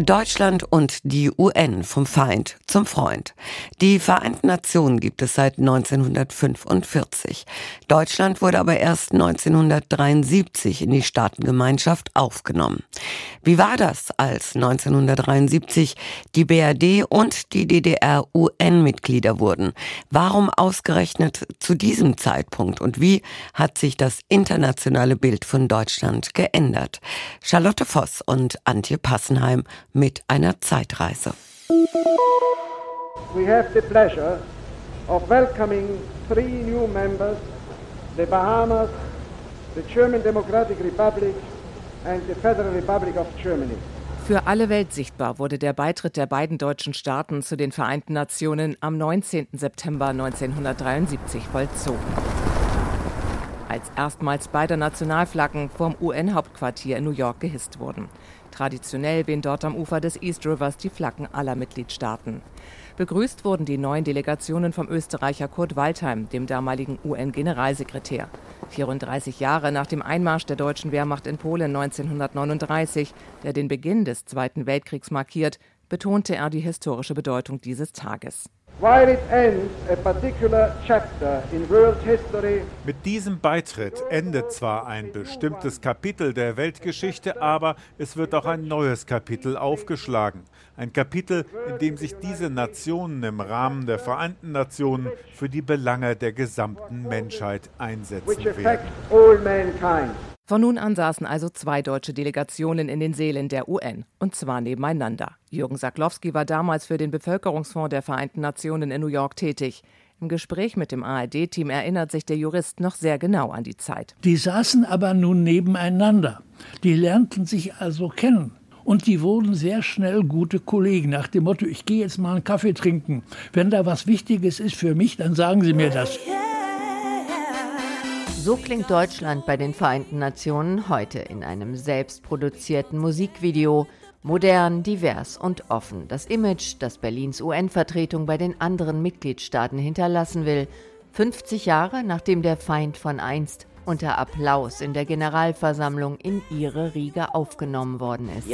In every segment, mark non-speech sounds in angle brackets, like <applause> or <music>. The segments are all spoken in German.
Deutschland und die UN vom Feind zum Freund. Die Vereinten Nationen gibt es seit 1945. Deutschland wurde aber erst 1973 in die Staatengemeinschaft aufgenommen. Wie war das, als 1973 die BRD und die DDR UN-Mitglieder wurden? Warum ausgerechnet zu diesem Zeitpunkt und wie hat sich das internationale Bild von Deutschland geändert? Charlotte Voss und Antje Passenheim mit einer Zeitreise. We have the pleasure of welcoming three new members, the Bahamas, the German Democratic Republic and the Federal Republic of Germany. Für alle Welt sichtbar wurde der Beitritt der beiden deutschen Staaten zu den Vereinten Nationen am 19. September 1973 vollzogen. Als erstmals beide Nationalflaggen vom UN-Hauptquartier in New York gehisst wurden. Traditionell wehen dort am Ufer des East Rivers die Flaggen aller Mitgliedstaaten. Begrüßt wurden die neuen Delegationen vom Österreicher Kurt Waldheim, dem damaligen UN-Generalsekretär. 34 Jahre nach dem Einmarsch der deutschen Wehrmacht in Polen 1939, der den Beginn des Zweiten Weltkriegs markiert, betonte er die historische Bedeutung dieses Tages. Mit diesem Beitritt endet zwar ein bestimmtes Kapitel der Weltgeschichte, aber es wird auch ein neues Kapitel aufgeschlagen. Ein Kapitel, in dem sich diese Nationen im Rahmen der Vereinten Nationen für die Belange der gesamten Menschheit einsetzen werden. Von nun an saßen also zwei deutsche Delegationen in den Sälen der UN, und zwar nebeneinander. Jürgen Saklowski war damals für den Bevölkerungsfonds der Vereinten Nationen in New York tätig. Im Gespräch mit dem ARD-Team erinnert sich der Jurist noch sehr genau an die Zeit. Die saßen aber nun nebeneinander. Die lernten sich also kennen. Und die wurden sehr schnell gute Kollegen nach dem Motto, ich gehe jetzt mal einen Kaffee trinken. Wenn da was Wichtiges ist für mich, dann sagen Sie mir das. So klingt Deutschland bei den Vereinten Nationen heute in einem selbstproduzierten Musikvideo. Modern, divers und offen. Das Image, das Berlins UN-Vertretung bei den anderen Mitgliedstaaten hinterlassen will. 50 Jahre nachdem der Feind von einst unter Applaus in der Generalversammlung in ihre Riege aufgenommen worden ist.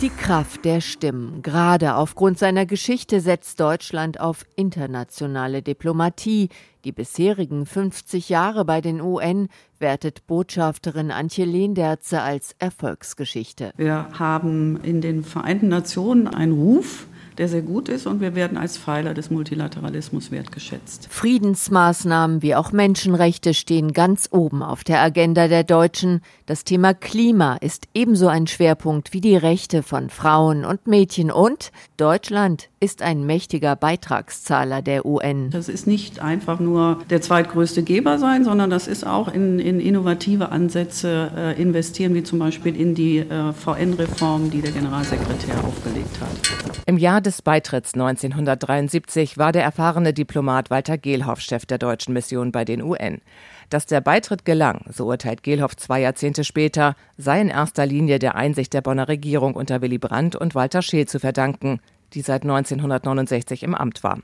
Die Kraft der Stimmen. Gerade aufgrund seiner Geschichte setzt Deutschland auf internationale Diplomatie. Die bisherigen 50 Jahre bei den UN wertet Botschafterin Antje Lehnderze als Erfolgsgeschichte. Wir haben in den Vereinten Nationen einen Ruf, der sehr gut ist und wir werden als Pfeiler des Multilateralismus wertgeschätzt. Friedensmaßnahmen wie auch Menschenrechte stehen ganz oben auf der Agenda der Deutschen. Das Thema Klima ist ebenso ein Schwerpunkt wie die Rechte von Frauen und Mädchen und Deutschland ist ein mächtiger Beitragszahler der UN. Das ist nicht einfach nur der zweitgrößte Geber sein, sondern das ist auch in, in innovative Ansätze äh, investieren, wie zum Beispiel in die äh, VN-Reform, die der Generalsekretär aufgelegt hat. Im Jahr des Beitritts 1973 war der erfahrene Diplomat Walter Gehlhoff Chef der deutschen Mission bei den UN. Dass der Beitritt gelang, so urteilt Gehlhoff zwei Jahrzehnte später, sei in erster Linie der Einsicht der Bonner Regierung unter Willy Brandt und Walter Scheel zu verdanken, die seit 1969 im Amt war.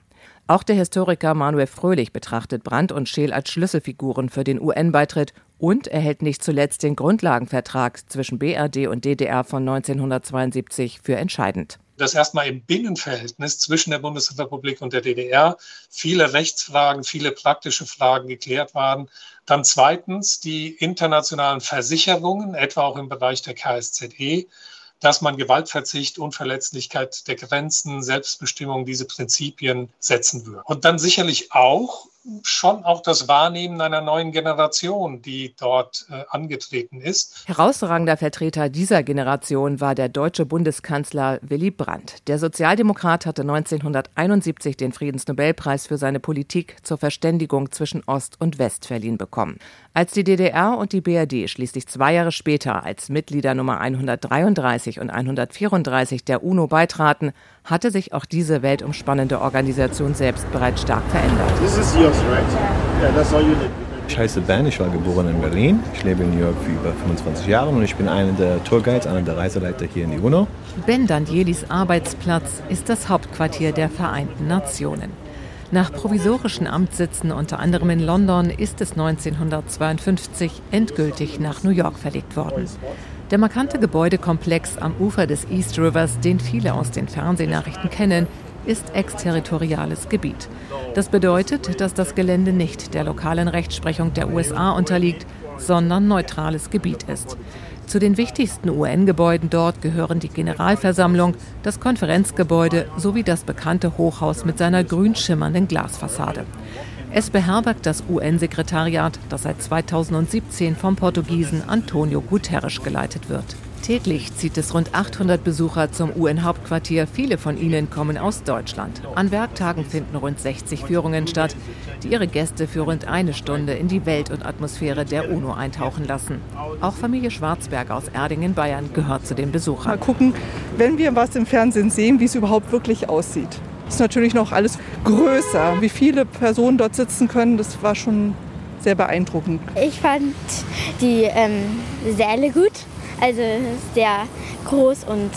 Auch der Historiker Manuel Fröhlich betrachtet Brandt und Scheel als Schlüsselfiguren für den UN-Beitritt und erhält nicht zuletzt den Grundlagenvertrag zwischen BRD und DDR von 1972 für entscheidend dass erstmal im Binnenverhältnis zwischen der Bundesrepublik und der DDR viele Rechtsfragen, viele praktische Fragen geklärt waren. Dann zweitens die internationalen Versicherungen, etwa auch im Bereich der KSZE, dass man Gewaltverzicht, Unverletzlichkeit der Grenzen, Selbstbestimmung, diese Prinzipien setzen würde. Und dann sicherlich auch schon auch das Wahrnehmen einer neuen Generation, die dort äh, angetreten ist. Herausragender Vertreter dieser Generation war der deutsche Bundeskanzler Willy Brandt. Der Sozialdemokrat hatte 1971 den Friedensnobelpreis für seine Politik zur Verständigung zwischen Ost und West verliehen bekommen. Als die DDR und die BRD schließlich zwei Jahre später als Mitglieder Nummer 133 und 134 der UNO beitraten, hatte sich auch diese weltumspannende Organisation selbst bereits stark verändert. Ich heiße Ben, ich war geboren in Berlin. Ich lebe in New York für über 25 Jahre und ich bin einer der Tourguides, einer der Reiseleiter hier in die UNO. Ben Dandielis Arbeitsplatz ist das Hauptquartier der Vereinten Nationen. Nach provisorischen Amtssitzen unter anderem in London ist es 1952 endgültig nach New York verlegt worden. Der markante Gebäudekomplex am Ufer des East Rivers, den viele aus den Fernsehnachrichten kennen, ist exterritoriales Gebiet. Das bedeutet, dass das Gelände nicht der lokalen Rechtsprechung der USA unterliegt, sondern neutrales Gebiet ist. Zu den wichtigsten UN-Gebäuden dort gehören die Generalversammlung, das Konferenzgebäude sowie das bekannte Hochhaus mit seiner grün schimmernden Glasfassade. Es beherbergt das UN-Sekretariat, das seit 2017 vom Portugiesen Antonio Guterres geleitet wird. Täglich zieht es rund 800 Besucher zum UN-Hauptquartier. Viele von ihnen kommen aus Deutschland. An Werktagen finden rund 60 Führungen statt, die ihre Gäste für rund eine Stunde in die Welt und Atmosphäre der UNO eintauchen lassen. Auch Familie Schwarzberg aus Erding in Bayern gehört zu den Besuchern. Mal gucken, wenn wir was im Fernsehen sehen, wie es überhaupt wirklich aussieht. Ist natürlich noch alles größer. Wie viele Personen dort sitzen können, das war schon sehr beeindruckend. Ich fand die ähm, Säle gut also sehr groß und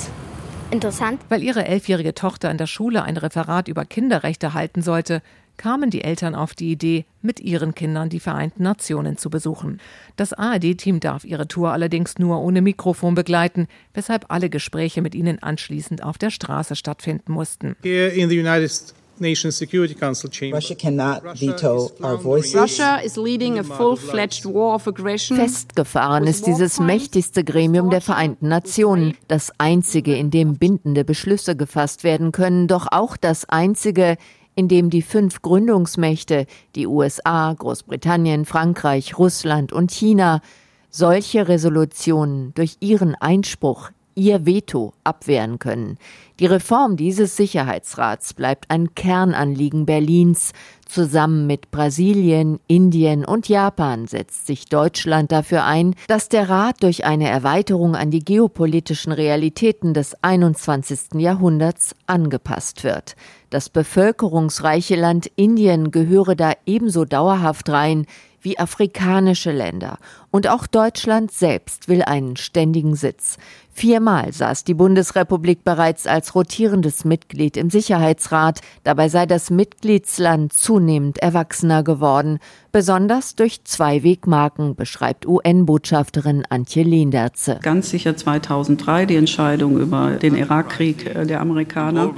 interessant. Weil ihre elfjährige Tochter in der Schule ein Referat über Kinderrechte halten sollte, kamen die Eltern auf die Idee, mit ihren Kindern die Vereinten Nationen zu besuchen. Das ARD-Team darf ihre Tour allerdings nur ohne Mikrofon begleiten, weshalb alle Gespräche mit ihnen anschließend auf der Straße stattfinden mussten. Here in the United States. Nation Security Council chamber. Russia cannot veto our voices. Russia is leading a full-fledged war of aggression. Festgefahren ist dieses mächtigste Gremium der Vereinten Nationen, das einzige, in dem bindende Beschlüsse gefasst werden können, doch auch das einzige, in dem die fünf Gründungsmächte, die USA, Großbritannien, Frankreich, Russland und China, solche Resolutionen durch ihren Einspruch ihr Veto abwehren können. Die Reform dieses Sicherheitsrats bleibt ein Kernanliegen Berlins. Zusammen mit Brasilien, Indien und Japan setzt sich Deutschland dafür ein, dass der Rat durch eine Erweiterung an die geopolitischen Realitäten des 21. Jahrhunderts angepasst wird. Das bevölkerungsreiche Land Indien gehöre da ebenso dauerhaft rein wie afrikanische Länder. Und auch Deutschland selbst will einen ständigen Sitz. Viermal saß die Bundesrepublik bereits als rotierendes Mitglied im Sicherheitsrat. Dabei sei das Mitgliedsland zunehmend erwachsener geworden, besonders durch zwei Wegmarken, beschreibt UN-Botschafterin Antje Lehnerze. Ganz sicher 2003 die Entscheidung über den Irakkrieg der Amerikaner.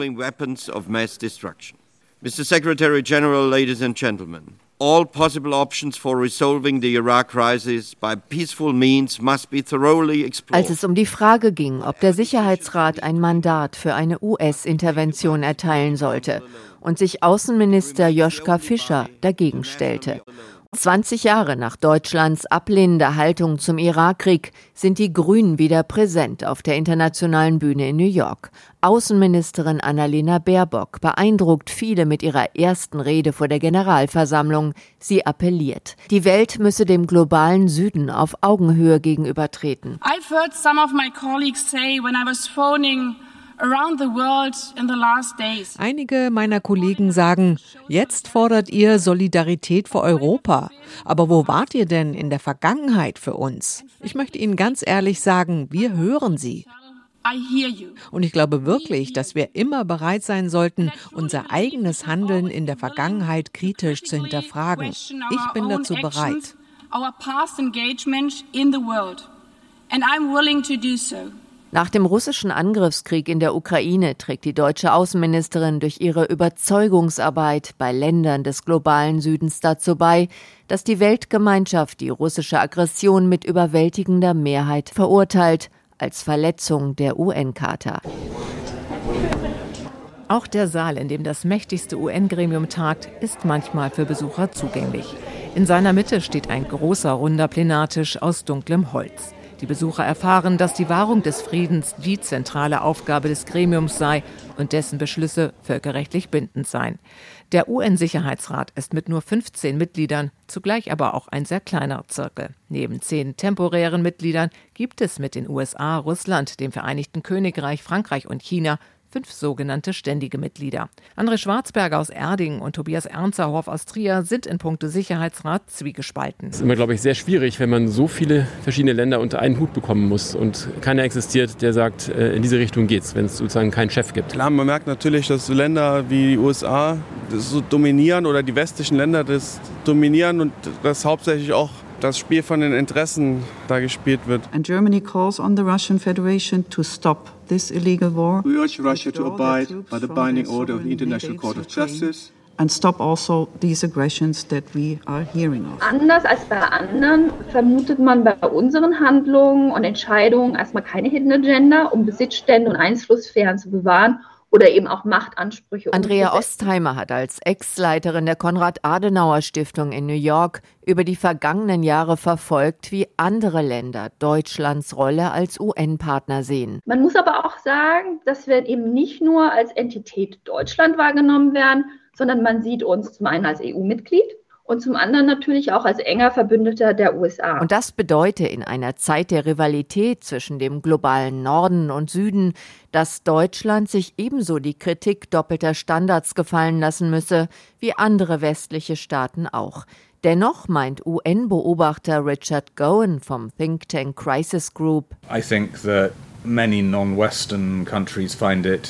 Mr. Secretary General, ladies and gentlemen. All possible options for resolving the Iraq crisis by peaceful means must be thoroughly explored. Als es um die Frage ging, ob der Sicherheitsrat ein Mandat für eine US-Intervention erteilen sollte und sich Außenminister Joschka Fischer dagegen stellte 20 Jahre nach Deutschlands ablehnender Haltung zum Irakkrieg sind die Grünen wieder präsent auf der internationalen Bühne in New York. Außenministerin Annalena Baerbock beeindruckt viele mit ihrer ersten Rede vor der Generalversammlung. Sie appelliert, die Welt müsse dem globalen Süden auf Augenhöhe gegenübertreten. I've heard some of my colleagues say when I was phoning Einige meiner Kollegen sagen, jetzt fordert ihr Solidarität für Europa. Aber wo wart ihr denn in der Vergangenheit für uns? Ich möchte Ihnen ganz ehrlich sagen, wir hören Sie. Und ich glaube wirklich, dass wir immer bereit sein sollten, unser eigenes Handeln in der Vergangenheit kritisch zu hinterfragen. Ich bin dazu bereit. And I'm willing to do so. Nach dem russischen Angriffskrieg in der Ukraine trägt die deutsche Außenministerin durch ihre Überzeugungsarbeit bei Ländern des globalen Südens dazu bei, dass die Weltgemeinschaft die russische Aggression mit überwältigender Mehrheit verurteilt als Verletzung der UN-Charta. Auch der Saal, in dem das mächtigste UN-Gremium tagt, ist manchmal für Besucher zugänglich. In seiner Mitte steht ein großer runder Plenartisch aus dunklem Holz. Die Besucher erfahren, dass die Wahrung des Friedens die zentrale Aufgabe des Gremiums sei und dessen Beschlüsse völkerrechtlich bindend seien. Der UN-Sicherheitsrat ist mit nur 15 Mitgliedern zugleich aber auch ein sehr kleiner Zirkel. Neben zehn temporären Mitgliedern gibt es mit den USA, Russland, dem Vereinigten Königreich, Frankreich und China fünf sogenannte ständige Mitglieder. André Schwarzberger aus Erding und Tobias Ernzerhoff aus Trier sind in puncto Sicherheitsrat zwiegespalten. Es ist immer, glaube ich, sehr schwierig, wenn man so viele verschiedene Länder unter einen Hut bekommen muss und keiner existiert, der sagt, äh, in diese Richtung geht's, wenn es sozusagen keinen Chef gibt. Klar, man merkt natürlich, dass Länder wie die USA das so dominieren oder die westlichen Länder das dominieren und das hauptsächlich auch das Spiel von den Interessen da gespielt wird. And Germany calls on the Russian Federation to stop this illegal war. We urge Russia to abide by the binding order of the International Court of Justice and stop also these aggressions that we are hearing of. Anders als bei anderen vermutet man bei unseren Handlungen und Entscheidungen erstmal keine Hidden Agenda, um Besitzstände und Einflusssphären zu bewahren oder eben auch Machtansprüche. Andrea Ostheimer hat als Ex-Leiterin der Konrad-Adenauer-Stiftung in New York über die vergangenen Jahre verfolgt, wie andere Länder Deutschlands Rolle als UN-Partner sehen. Man muss aber auch sagen, dass wir eben nicht nur als Entität Deutschland wahrgenommen werden, sondern man sieht uns zum einen als EU-Mitglied und zum anderen natürlich auch als enger Verbündeter der USA. Und das bedeutet in einer Zeit der Rivalität zwischen dem globalen Norden und Süden, dass Deutschland sich ebenso die Kritik doppelter Standards gefallen lassen müsse, wie andere westliche Staaten auch. Dennoch meint UN-Beobachter Richard Gowen vom Think Tank Crisis Group. I think that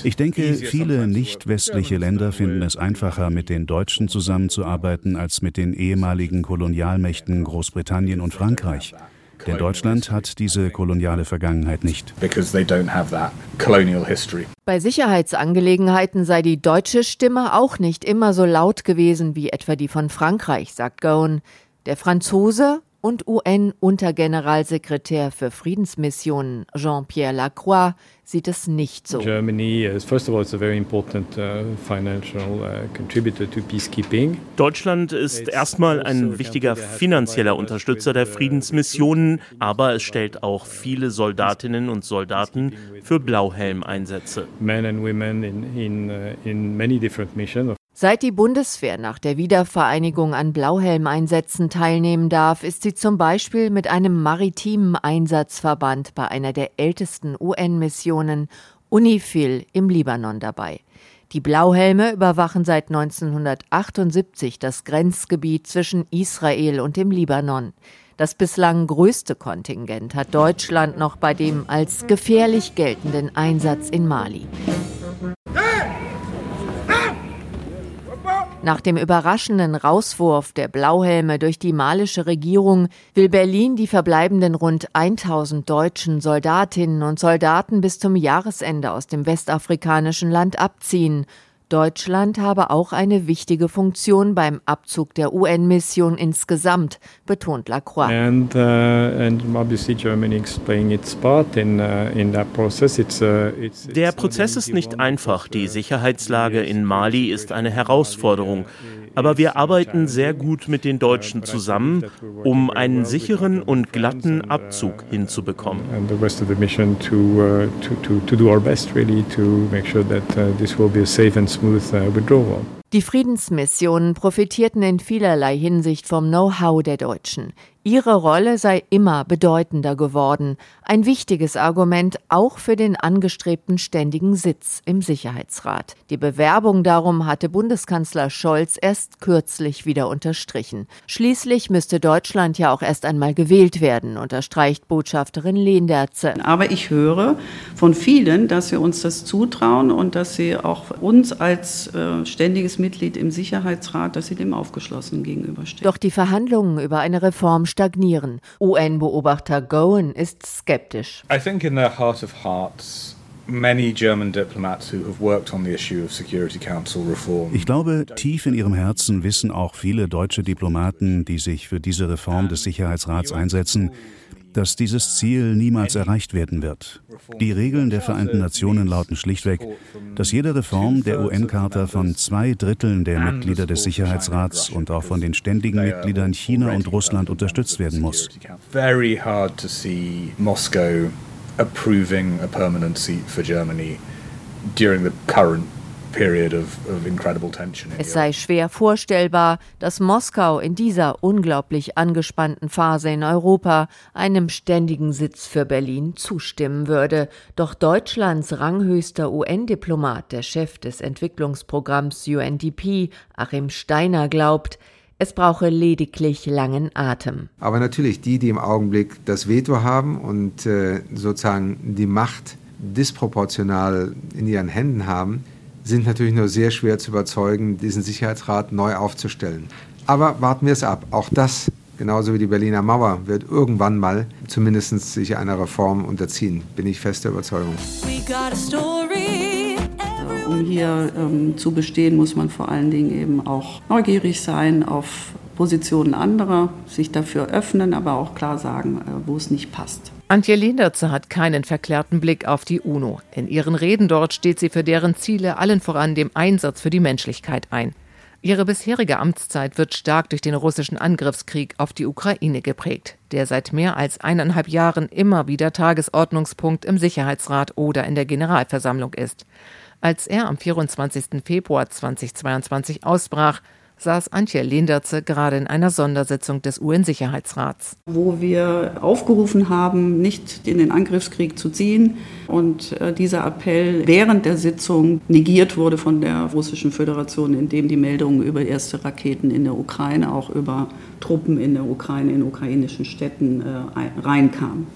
ich denke, viele nicht westliche Länder finden es einfacher, mit den Deutschen zusammenzuarbeiten, als mit den ehemaligen Kolonialmächten Großbritannien und Frankreich. Denn Deutschland hat diese koloniale Vergangenheit nicht. Bei Sicherheitsangelegenheiten sei die deutsche Stimme auch nicht immer so laut gewesen wie etwa die von Frankreich, sagt Gowen. Der Franzose und UN-Untergeneralsekretär für Friedensmissionen Jean-Pierre Lacroix sieht es nicht so. Deutschland ist erstmal ein wichtiger finanzieller Unterstützer der Friedensmissionen, aber es stellt auch viele Soldatinnen und Soldaten für Blauhelmeinsätze. Seit die Bundeswehr nach der Wiedervereinigung an Blauhelmeinsätzen teilnehmen darf, ist sie zum Beispiel mit einem maritimen Einsatzverband bei einer der ältesten UN-Missionen UNIFIL im Libanon dabei. Die Blauhelme überwachen seit 1978 das Grenzgebiet zwischen Israel und dem Libanon. Das bislang größte Kontingent hat Deutschland noch bei dem als gefährlich geltenden Einsatz in Mali. Nach dem überraschenden Rauswurf der Blauhelme durch die malische Regierung will Berlin die verbleibenden rund 1000 deutschen Soldatinnen und Soldaten bis zum Jahresende aus dem westafrikanischen Land abziehen Deutschland habe auch eine wichtige Funktion beim Abzug der UN-Mission insgesamt, betont Lacroix. And, uh, and der Prozess ist nicht einfach. Die Sicherheitslage in Mali ist eine Herausforderung. Aber wir arbeiten sehr gut mit den Deutschen zusammen, um einen sicheren und glatten Abzug hinzubekommen. Die Friedensmissionen profitierten in vielerlei Hinsicht vom Know-how der Deutschen. Ihre Rolle sei immer bedeutender geworden, ein wichtiges Argument auch für den angestrebten ständigen Sitz im Sicherheitsrat. Die Bewerbung darum hatte Bundeskanzler Scholz erst kürzlich wieder unterstrichen. Schließlich müsste Deutschland ja auch erst einmal gewählt werden, unterstreicht Botschafterin Lehnderze. Aber ich höre von vielen, dass sie uns das zutrauen und dass sie auch uns als äh, ständiges Mitglied im Sicherheitsrat, dass sie dem aufgeschlossen gegenüberstehen. Doch die Verhandlungen über eine Reform stagnieren. UN-Beobachter Gowen ist skeptisch. I think in their heart of hearts ich glaube, tief in ihrem Herzen wissen auch viele deutsche Diplomaten, die sich für diese Reform des Sicherheitsrats einsetzen, dass dieses Ziel niemals erreicht werden wird. Die Regeln der Vereinten Nationen lauten schlichtweg, dass jede Reform der UN-Charta von zwei Dritteln der Mitglieder des Sicherheitsrats und auch von den ständigen Mitgliedern China und Russland unterstützt werden muss. Very hard to see Moscow approving a permanent seat for Germany during the current Es sei schwer vorstellbar, dass Moskau in dieser unglaublich angespannten Phase in Europa einem ständigen Sitz für Berlin zustimmen würde. Doch Deutschlands ranghöchster UN-Diplomat, der Chef des Entwicklungsprogramms UNDP, Achim Steiner, glaubt, es brauche lediglich langen Atem. Aber natürlich die, die im Augenblick das Veto haben und äh, sozusagen die Macht disproportional in ihren Händen haben, sind natürlich nur sehr schwer zu überzeugen, diesen Sicherheitsrat neu aufzustellen. Aber warten wir es ab. Auch das, genauso wie die Berliner Mauer, wird irgendwann mal zumindest sich einer Reform unterziehen, bin ich fester Überzeugung. Um hier ähm, zu bestehen, muss man vor allen Dingen eben auch neugierig sein auf Positionen anderer, sich dafür öffnen, aber auch klar sagen, äh, wo es nicht passt. Antje Lehnertze hat keinen verklärten Blick auf die UNO. In ihren Reden dort steht sie für deren Ziele allen voran dem Einsatz für die Menschlichkeit ein. Ihre bisherige Amtszeit wird stark durch den russischen Angriffskrieg auf die Ukraine geprägt, der seit mehr als eineinhalb Jahren immer wieder Tagesordnungspunkt im Sicherheitsrat oder in der Generalversammlung ist. Als er am 24. Februar 2022 ausbrach, saß Antje Lenderze gerade in einer Sondersitzung des UN-Sicherheitsrats. Wo wir aufgerufen haben, nicht in den Angriffskrieg zu ziehen und äh, dieser Appell während der Sitzung negiert wurde von der Russischen Föderation, indem die Meldungen über erste Raketen in der Ukraine, auch über Truppen in der Ukraine, in ukrainischen Städten äh, reinkamen.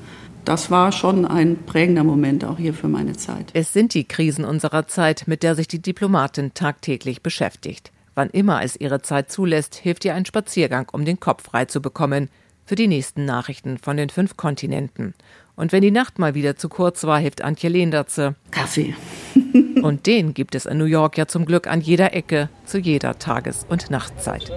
Das war schon ein prägender Moment auch hier für meine Zeit. Es sind die Krisen unserer Zeit, mit der sich die Diplomatin tagtäglich beschäftigt. Wann immer es ihre Zeit zulässt, hilft ihr ein Spaziergang, um den Kopf frei zu bekommen für die nächsten Nachrichten von den fünf Kontinenten. Und wenn die Nacht mal wieder zu kurz war, hilft Antje Lehnertze. Kaffee. <laughs> und den gibt es in New York ja zum Glück an jeder Ecke, zu jeder Tages- und Nachtzeit.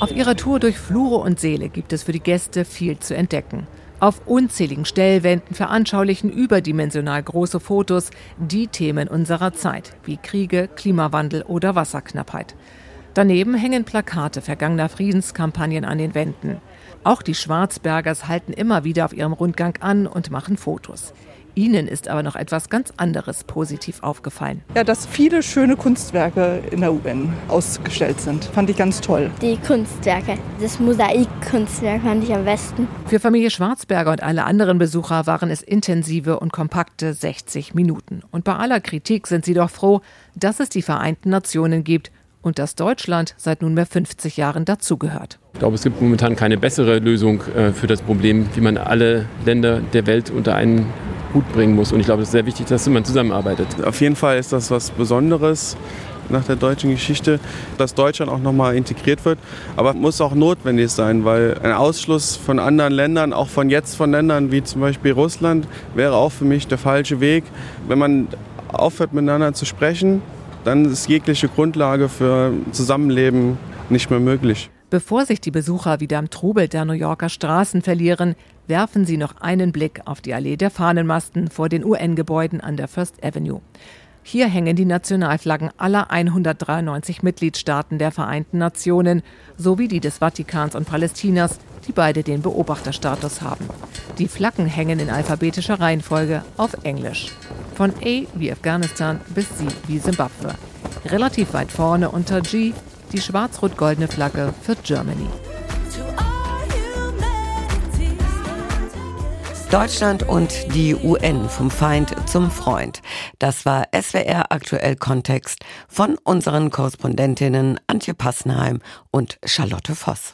Auf ihrer Tour durch Flure und Seele gibt es für die Gäste viel zu entdecken. Auf unzähligen Stellwänden veranschaulichen überdimensional große Fotos die Themen unserer Zeit, wie Kriege, Klimawandel oder Wasserknappheit. Daneben hängen Plakate vergangener Friedenskampagnen an den Wänden. Auch die Schwarzbergers halten immer wieder auf ihrem Rundgang an und machen Fotos. Ihnen ist aber noch etwas ganz anderes positiv aufgefallen. Ja, dass viele schöne Kunstwerke in der UN ausgestellt sind. Fand ich ganz toll. Die Kunstwerke, das Mosaikkunstwerk fand ich am besten. Für Familie Schwarzberger und alle anderen Besucher waren es intensive und kompakte 60 Minuten. Und bei aller Kritik sind sie doch froh, dass es die Vereinten Nationen gibt und dass Deutschland seit nunmehr 50 Jahren dazugehört. Ich glaube, es gibt momentan keine bessere Lösung äh, für das Problem, wie man alle Länder der Welt unter einen Hut bringen muss. Und ich glaube, es ist sehr wichtig, dass man zusammenarbeitet. Auf jeden Fall ist das was Besonderes nach der deutschen Geschichte, dass Deutschland auch nochmal integriert wird. Aber muss auch notwendig sein, weil ein Ausschluss von anderen Ländern, auch von jetzt von Ländern wie zum Beispiel Russland, wäre auch für mich der falsche Weg. Wenn man aufhört miteinander zu sprechen, dann ist jegliche Grundlage für Zusammenleben nicht mehr möglich. Bevor sich die Besucher wieder im Trubel der New Yorker Straßen verlieren, werfen sie noch einen Blick auf die Allee der Fahnenmasten vor den UN-Gebäuden an der First Avenue. Hier hängen die Nationalflaggen aller 193 Mitgliedstaaten der Vereinten Nationen sowie die des Vatikans und Palästinas, die beide den Beobachterstatus haben. Die Flaggen hängen in alphabetischer Reihenfolge auf Englisch. Von A wie Afghanistan bis C wie Simbabwe. Relativ weit vorne unter G die schwarz-rot-goldene Flagge für Germany. Deutschland und die UN vom Feind zum Freund. Das war SWR aktuell Kontext von unseren Korrespondentinnen Antje Passenheim und Charlotte Voss.